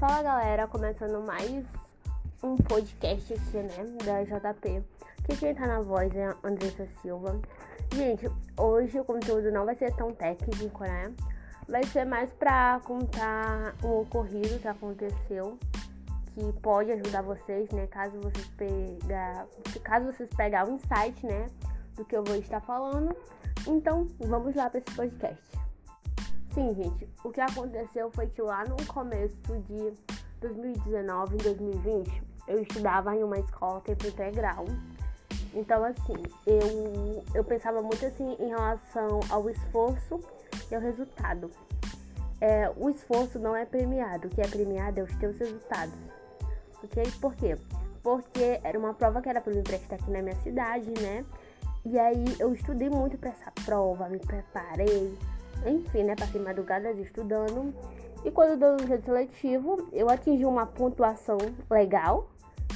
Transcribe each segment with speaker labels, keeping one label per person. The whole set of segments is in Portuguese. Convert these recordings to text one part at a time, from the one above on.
Speaker 1: Fala galera, começando mais um podcast aqui, né, da JP. Que quem tá na voz é a Andressa Silva. Gente, hoje o conteúdo não vai ser tão técnico, né? Vai ser mais pra contar um ocorrido que aconteceu, que pode ajudar vocês, né, caso vocês pegar, caso vocês pegar o insight, né, do que eu vou estar falando. Então, vamos lá para esse podcast. Sim, gente, o que aconteceu foi que lá no começo de 2019 e 2020, eu estudava em uma escola tempo integral. Então, assim, eu, eu pensava muito assim em relação ao esforço e ao resultado. É, o esforço não é premiado, o que é premiado é os teus resultados. Ok? Por quê? Porque era uma prova que era para me prestar aqui na minha cidade, né? E aí eu estudei muito para essa prova, me preparei, enfim, né, passei madrugadas estudando. E quando deu o jeito seletivo, eu atingi uma pontuação legal,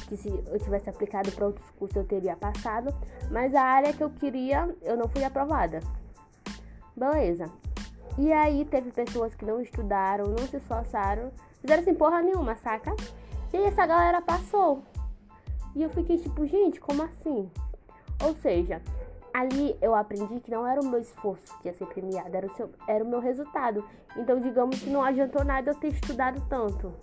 Speaker 1: que se eu tivesse aplicado para outros cursos eu teria passado, mas a área que eu queria, eu não fui aprovada. Beleza. E aí teve pessoas que não estudaram, não se esforçaram, fizeram assim porra nenhuma, saca? E aí essa galera passou. E eu fiquei tipo, gente, como assim? Ou seja, ali eu aprendi que não era o meu esforço que ia ser premiado, era o, seu, era o meu resultado. Então, digamos que não adiantou nada eu ter estudado tanto.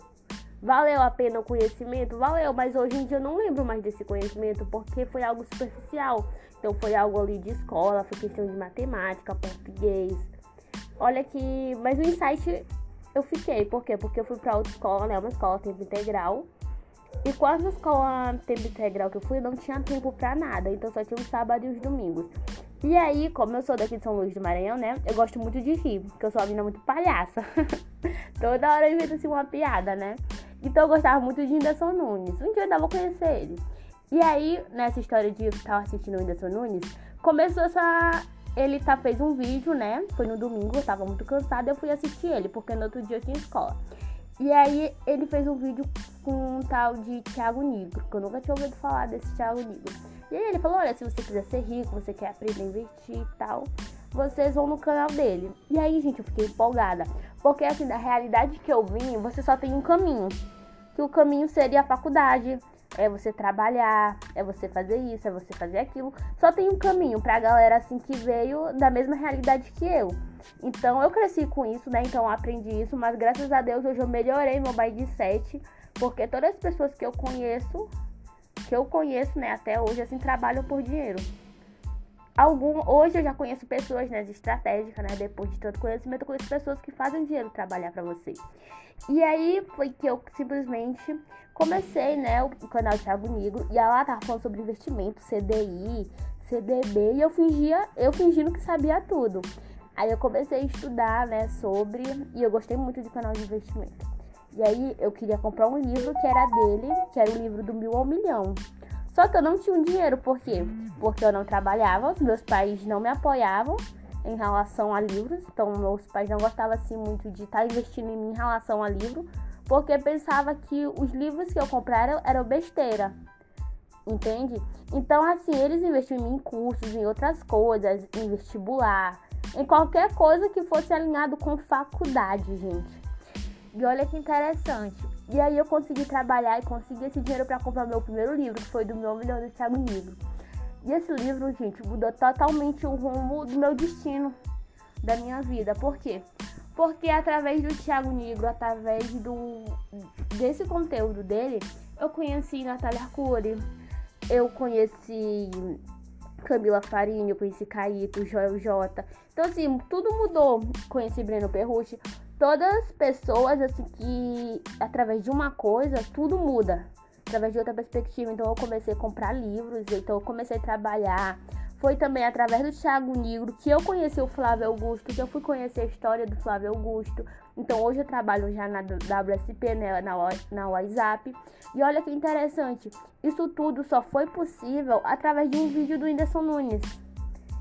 Speaker 1: Valeu a pena o conhecimento? Valeu, mas hoje em dia eu não lembro mais desse conhecimento porque foi algo superficial. Então, foi algo ali de escola, foi questão de matemática, português. Olha que. Mas o insight eu fiquei, por quê? Porque eu fui pra outra escola, né? Uma escola tempo integral. E quase na escola tempo integral que eu fui, não tinha tempo pra nada. Então só tinha os sábados e os domingos. E aí, como eu sou daqui de São Luís do Maranhão, né? Eu gosto muito de rir, porque eu sou uma menina muito palhaça. Toda hora eu invento assim uma piada, né? Então eu gostava muito de Whindersson Nunes. Um dia eu ainda vou conhecer ele. E aí, nessa história de estar assistindo o Whindersson Nunes, começou essa. Ele tá, fez um vídeo, né? Foi no domingo, eu tava muito cansada, eu fui assistir ele, porque no outro dia eu tinha escola. E aí ele fez um vídeo com um tal de Thiago Negro, que eu nunca tinha ouvido falar desse Thiago Negro. E aí ele falou, olha, se você quiser ser rico, você quer aprender a investir e tal, vocês vão no canal dele. E aí, gente, eu fiquei empolgada. Porque assim, da realidade que eu vim, você só tem um caminho. Que o caminho seria a faculdade, é você trabalhar, é você fazer isso, é você fazer aquilo. Só tem um caminho pra galera assim que veio da mesma realidade que eu. Então eu cresci com isso, né? Então eu aprendi isso, mas graças a Deus hoje eu melhorei meu mindset, porque todas as pessoas que eu conheço, que eu conheço, né, até hoje assim trabalham por dinheiro. Algum, hoje eu já conheço pessoas né, estratégicas, né? Depois de tanto conhecimento, eu conheço pessoas que fazem dinheiro trabalhar para você. E aí foi que eu simplesmente comecei, né, o canal Thiago Negro, e ela tava falando sobre investimento, CDI, CDB, e eu fingia, eu fingindo que sabia tudo. Aí eu comecei a estudar, né, sobre, e eu gostei muito de canal de investimento. E aí eu queria comprar um livro que era dele, que era o livro do mil ao milhão. Só que eu não tinha um dinheiro, por quê? Porque eu não trabalhava, meus pais não me apoiavam em relação a livros, então meus pais não gostavam assim muito de estar tá investindo em mim em relação a livro, porque pensava que os livros que eu comprara eram besteira. Entende? Então, assim, eles investiam em mim em cursos, em outras coisas, em vestibular, em qualquer coisa que fosse alinhado com faculdade, gente. E olha que interessante. E aí eu consegui trabalhar e consegui esse dinheiro para comprar meu primeiro livro, que foi do meu milhão do Thiago Negro. E esse livro, gente, mudou totalmente o rumo do meu destino, da minha vida. Por quê? Porque através do Thiago Negro, através do desse conteúdo dele, eu conheci Natália Arcuri, eu conheci Camila Farinha, eu conheci Caíto, Joel J. Então, assim, tudo mudou. Conheci Breno Perrucci, todas pessoas assim que através de uma coisa tudo muda. Através de outra perspectiva. Então eu comecei a comprar livros então eu comecei a trabalhar. Foi também através do Thiago Negro que eu conheci o Flávio Augusto que eu fui conhecer a história do Flávio Augusto. Então hoje eu trabalho já na WSP né, na, na WhatsApp. E olha que interessante isso tudo só foi possível através de um vídeo do Whindersson Nunes.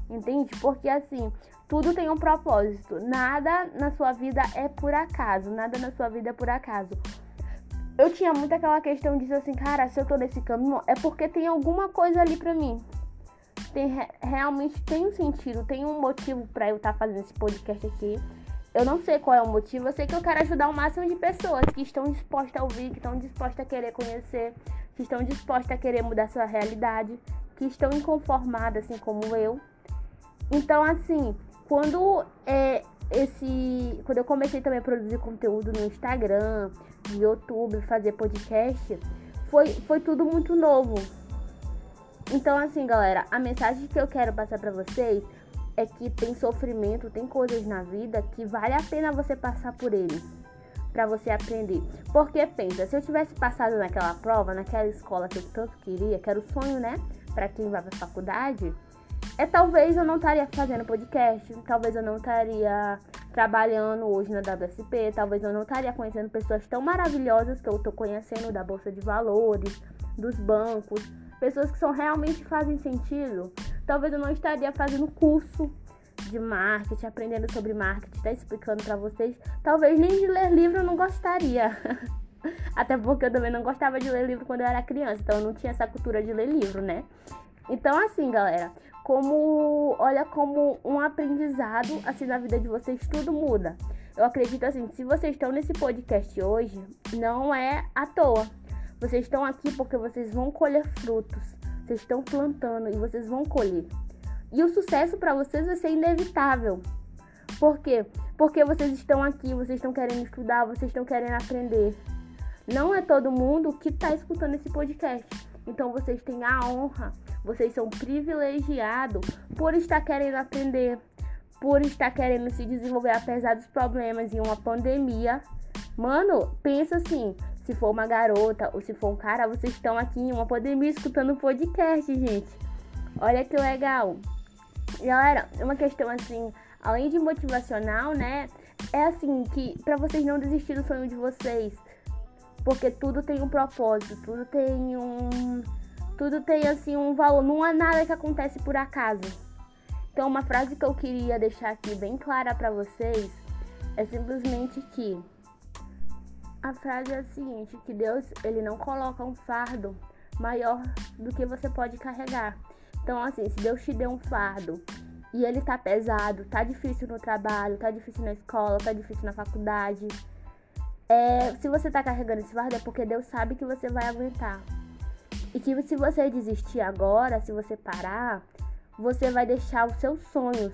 Speaker 1: Entende? Porque assim tudo tem um propósito. Nada na sua vida é por acaso. Nada na sua vida é por acaso. Eu tinha muito aquela questão de dizer assim, cara, se eu tô nesse caminho, é porque tem alguma coisa ali pra mim. Tem, realmente tem um sentido, tem um motivo para eu estar tá fazendo esse podcast aqui. eu não sei qual é o motivo, eu sei que eu quero ajudar o máximo de pessoas que estão dispostas a ouvir, que estão dispostas a querer conhecer, que estão dispostas a querer mudar sua realidade, que estão inconformadas, assim como eu. Então, assim, quando é, esse. Quando eu comecei também a produzir conteúdo no Instagram, no YouTube, fazer podcast, foi, foi tudo muito novo. Então, assim, galera, a mensagem que eu quero passar para vocês é que tem sofrimento, tem coisas na vida que vale a pena você passar por ele para você aprender. Porque pensa, se eu tivesse passado naquela prova, naquela escola que eu tanto queria, que era o sonho, né, para quem vai para faculdade, é talvez eu não estaria fazendo podcast, talvez eu não estaria trabalhando hoje na WSP, talvez eu não estaria conhecendo pessoas tão maravilhosas que eu tô conhecendo da bolsa de valores, dos bancos, pessoas que são realmente fazem sentido. Talvez eu não estaria fazendo curso de marketing, aprendendo sobre marketing, tá explicando para vocês. Talvez nem de ler livro eu não gostaria. Até porque eu também não gostava de ler livro quando eu era criança, então eu não tinha essa cultura de ler livro, né? Então, assim, galera, como olha como um aprendizado assim na vida de vocês tudo muda. Eu acredito assim, se vocês estão nesse podcast hoje, não é à toa. Vocês estão aqui porque vocês vão colher frutos. Vocês estão plantando e vocês vão colher. E o sucesso para vocês vai ser inevitável. Por quê? Porque vocês estão aqui, vocês estão querendo estudar, vocês estão querendo aprender. Não é todo mundo que está escutando esse podcast. Então vocês têm a honra vocês são privilegiados por estar querendo aprender, por estar querendo se desenvolver apesar dos problemas em uma pandemia. Mano, pensa assim, se for uma garota ou se for um cara, vocês estão aqui em uma pandemia escutando podcast, gente. Olha que legal. Galera, uma questão assim, além de motivacional, né? É assim que para vocês não desistir do sonho de vocês, porque tudo tem um propósito, tudo tem um tudo tem assim um valor, não é nada que acontece por acaso. Então, uma frase que eu queria deixar aqui bem clara para vocês é simplesmente que a frase é a seguinte, que Deus, ele não coloca um fardo maior do que você pode carregar. Então, assim, se Deus te deu um fardo e ele tá pesado, tá difícil no trabalho, tá difícil na escola, tá difícil na faculdade, é, se você tá carregando esse fardo é porque Deus sabe que você vai aguentar. E que se você desistir agora, se você parar, você vai deixar os seus sonhos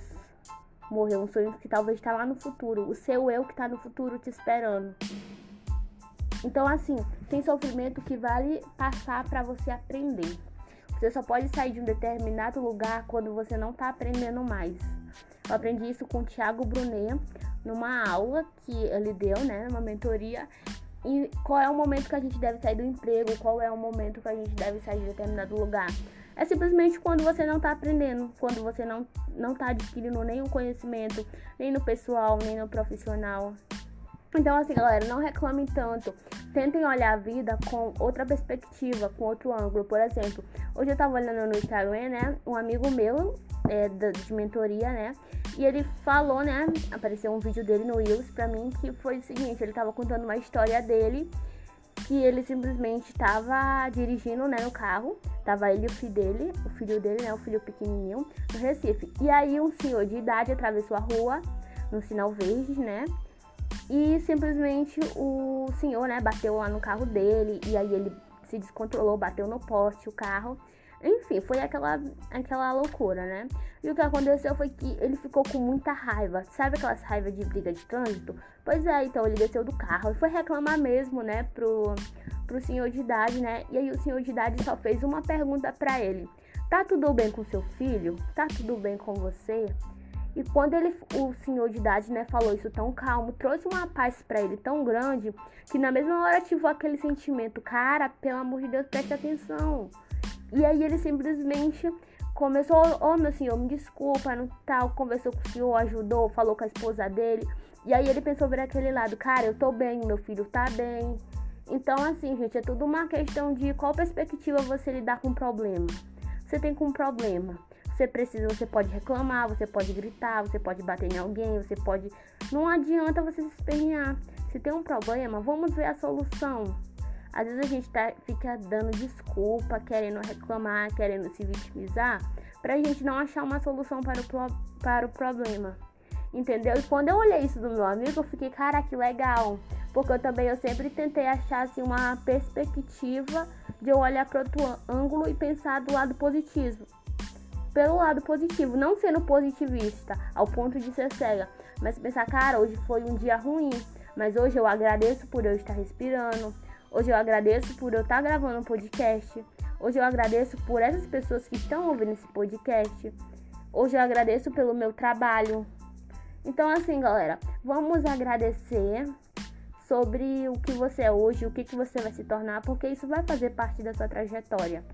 Speaker 1: morrer. Um sonho que talvez está lá no futuro. O seu eu que está no futuro te esperando. Então, assim, tem sofrimento que vale passar para você aprender. Você só pode sair de um determinado lugar quando você não está aprendendo mais. Eu aprendi isso com o Thiago Brunet numa aula que ele deu, né, numa mentoria, e qual é o momento que a gente deve sair do emprego, qual é o momento que a gente deve sair de determinado lugar. É simplesmente quando você não está aprendendo, quando você não não está adquirindo nenhum conhecimento, nem no pessoal, nem no profissional. Então, assim, galera, não reclamem tanto. Tentem olhar a vida com outra perspectiva, com outro ângulo. Por exemplo, hoje eu tava olhando no Instagram, né? Um amigo meu é, de mentoria, né? E ele falou, né? Apareceu um vídeo dele no Reels pra mim que foi o seguinte: ele tava contando uma história dele que ele simplesmente estava dirigindo, né, no carro. Tava ele e o filho dele, o filho dele, né, o filho pequenininho, no Recife. E aí um senhor de idade atravessou a rua no sinal verde, né? E simplesmente o senhor, né, bateu lá no carro dele e aí ele se descontrolou, bateu no poste o carro. Enfim, foi aquela, aquela loucura, né? E o que aconteceu foi que ele ficou com muita raiva. Sabe aquelas raivas de briga de trânsito? Pois é, então ele desceu do carro e foi reclamar mesmo, né, pro, pro senhor de idade, né? E aí o senhor de idade só fez uma pergunta para ele: Tá tudo bem com seu filho? Tá tudo bem com você? E quando ele, o senhor de idade, né, falou isso tão calmo, trouxe uma paz para ele tão grande que na mesma hora ativou aquele sentimento, cara, pelo amor de Deus, preste atenção. E aí ele simplesmente começou, ô oh, meu senhor, me desculpa, não tal, conversou com o senhor, ajudou, falou com a esposa dele. E aí ele pensou ver aquele lado, cara, eu tô bem, meu filho tá bem. Então, assim, gente, é tudo uma questão de qual perspectiva você lidar com o problema. Você tem com um problema. Você precisa, você pode reclamar, você pode gritar, você pode bater em alguém, você pode. Não adianta você se espernear. Se tem um problema, vamos ver a solução. Às vezes a gente tá, fica dando desculpa, querendo reclamar, querendo se vitimizar, pra gente não achar uma solução para o, para o problema. Entendeu? E quando eu olhei isso do meu amigo, eu fiquei, cara, que legal. Porque eu também eu sempre tentei achar assim, uma perspectiva de eu olhar para outro ângulo e pensar do lado positivo. Pelo lado positivo, não sendo positivista ao ponto de ser cega, mas pensar, cara, hoje foi um dia ruim, mas hoje eu agradeço por eu estar respirando, hoje eu agradeço por eu estar gravando um podcast, hoje eu agradeço por essas pessoas que estão ouvindo esse podcast, hoje eu agradeço pelo meu trabalho. Então, assim, galera, vamos agradecer sobre o que você é hoje, o que, que você vai se tornar, porque isso vai fazer parte da sua trajetória.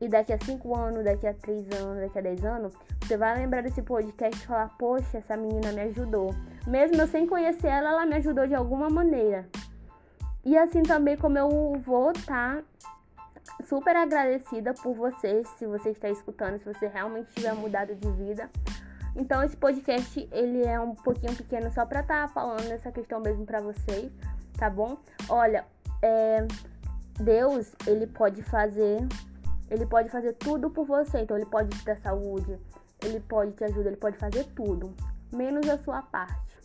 Speaker 1: E daqui a 5 anos, daqui a 3 anos, daqui a 10 anos, você vai lembrar desse podcast e falar: Poxa, essa menina me ajudou. Mesmo eu sem conhecer ela, ela me ajudou de alguma maneira. E assim também como eu vou estar tá super agradecida por você, se você está escutando, se você realmente tiver mudado de vida. Então esse podcast ele é um pouquinho pequeno só para estar tá falando essa questão mesmo para vocês, tá bom? Olha, é, Deus ele pode fazer, ele pode fazer tudo por você. Então ele pode te dar saúde, ele pode te ajudar, ele pode fazer tudo, menos a sua parte,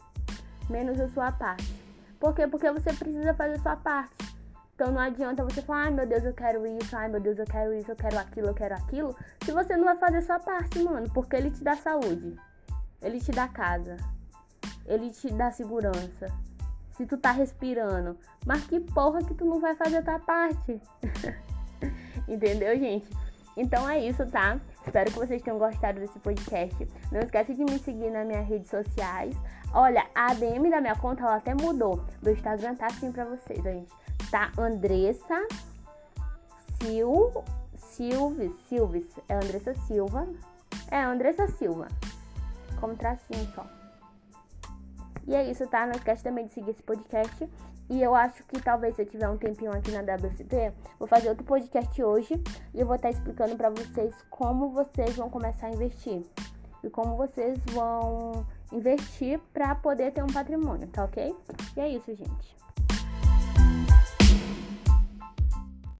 Speaker 1: menos a sua parte. Por quê? Porque você precisa fazer sua parte. Então não adianta você falar, ai meu Deus, eu quero isso, ai meu Deus, eu quero isso, eu quero aquilo, eu quero aquilo, se você não vai fazer sua parte, mano, porque ele te dá saúde, ele te dá casa, ele te dá segurança. Se tu tá respirando, mas que porra que tu não vai fazer tua parte? Entendeu, gente? Então é isso, tá? Espero que vocês tenham gostado desse podcast. Não esquece de me seguir nas minhas redes sociais. Olha, a ADM da minha conta ela até mudou. Meu Instagram tá assim pra vocês, gente tá? Andressa Sil, Silves, Silves, é Andressa Silva. É, Andressa Silva. Como tracinho só. E é isso, tá? Não esquece também de seguir esse podcast. E eu acho que talvez se eu tiver um tempinho aqui na WSP, vou fazer outro podcast hoje e eu vou estar explicando para vocês como vocês vão começar a investir e como vocês vão investir para poder ter um patrimônio, tá ok? E é isso, gente.